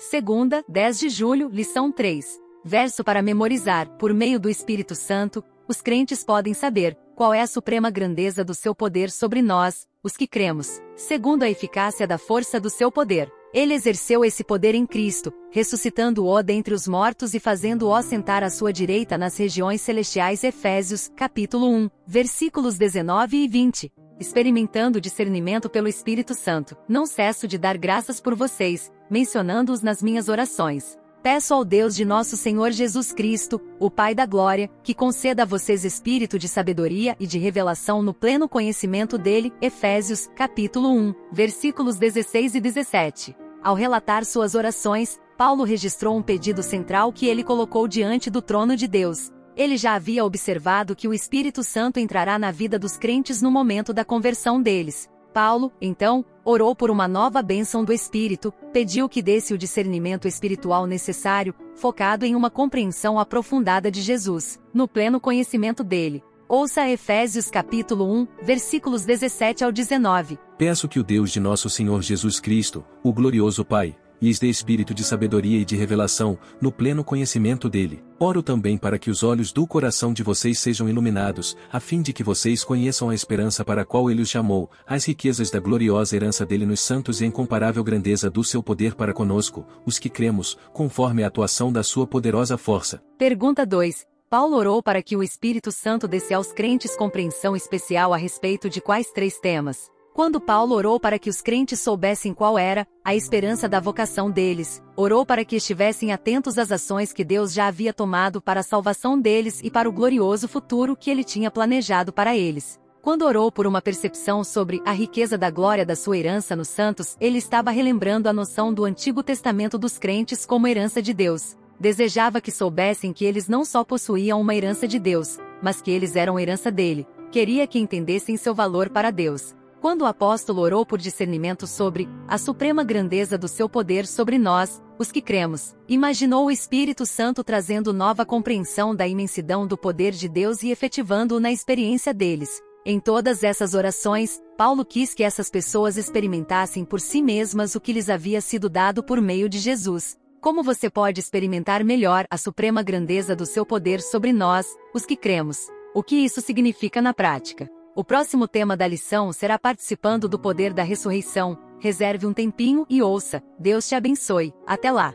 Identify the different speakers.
Speaker 1: Segunda, 10 de julho, lição 3. Verso para memorizar. Por meio do Espírito Santo, os crentes podem saber qual é a suprema grandeza do seu poder sobre nós, os que cremos, segundo a eficácia da força do seu poder. Ele exerceu esse poder em Cristo, ressuscitando-o dentre os mortos e fazendo-o sentar à sua direita nas regiões celestiais. Efésios, capítulo 1, versículos 19 e 20. Experimentando discernimento pelo Espírito Santo, não cesso de dar graças por vocês, mencionando-os nas minhas orações. Peço ao Deus de nosso Senhor Jesus Cristo, o Pai da Glória, que conceda a vocês espírito de sabedoria e de revelação no pleno conhecimento dele. Efésios, capítulo 1, versículos 16 e 17. Ao relatar suas orações, Paulo registrou um pedido central que ele colocou diante do trono de Deus. Ele já havia observado que o Espírito Santo entrará na vida dos crentes no momento da conversão deles. Paulo, então, orou por uma nova bênção do Espírito, pediu que desse o discernimento espiritual necessário, focado em uma compreensão aprofundada de Jesus, no pleno conhecimento dele. Ouça Efésios capítulo 1, versículos 17 ao 19.
Speaker 2: Peço que o Deus de nosso Senhor Jesus Cristo, o glorioso Pai, lhes dê espírito de sabedoria e de revelação, no pleno conhecimento dele. Oro também para que os olhos do coração de vocês sejam iluminados, a fim de que vocês conheçam a esperança para a qual ele os chamou, as riquezas da gloriosa herança dele nos santos e a incomparável grandeza do seu poder para conosco, os que cremos, conforme a atuação da sua poderosa força.
Speaker 1: Pergunta 2. Paulo orou para que o Espírito Santo desse aos crentes compreensão especial a respeito de quais três temas? Quando Paulo orou para que os crentes soubessem qual era a esperança da vocação deles, orou para que estivessem atentos às ações que Deus já havia tomado para a salvação deles e para o glorioso futuro que ele tinha planejado para eles. Quando orou por uma percepção sobre a riqueza da glória da sua herança nos santos, ele estava relembrando a noção do Antigo Testamento dos crentes como herança de Deus. Desejava que soubessem que eles não só possuíam uma herança de Deus, mas que eles eram herança dele. Queria que entendessem seu valor para Deus. Quando o apóstolo orou por discernimento sobre a suprema grandeza do seu poder sobre nós, os que cremos, imaginou o Espírito Santo trazendo nova compreensão da imensidão do poder de Deus e efetivando-o na experiência deles. Em todas essas orações, Paulo quis que essas pessoas experimentassem por si mesmas o que lhes havia sido dado por meio de Jesus. Como você pode experimentar melhor a suprema grandeza do seu poder sobre nós, os que cremos? O que isso significa na prática? O próximo tema da lição será participando do poder da ressurreição. Reserve um tempinho e ouça. Deus te abençoe. Até lá!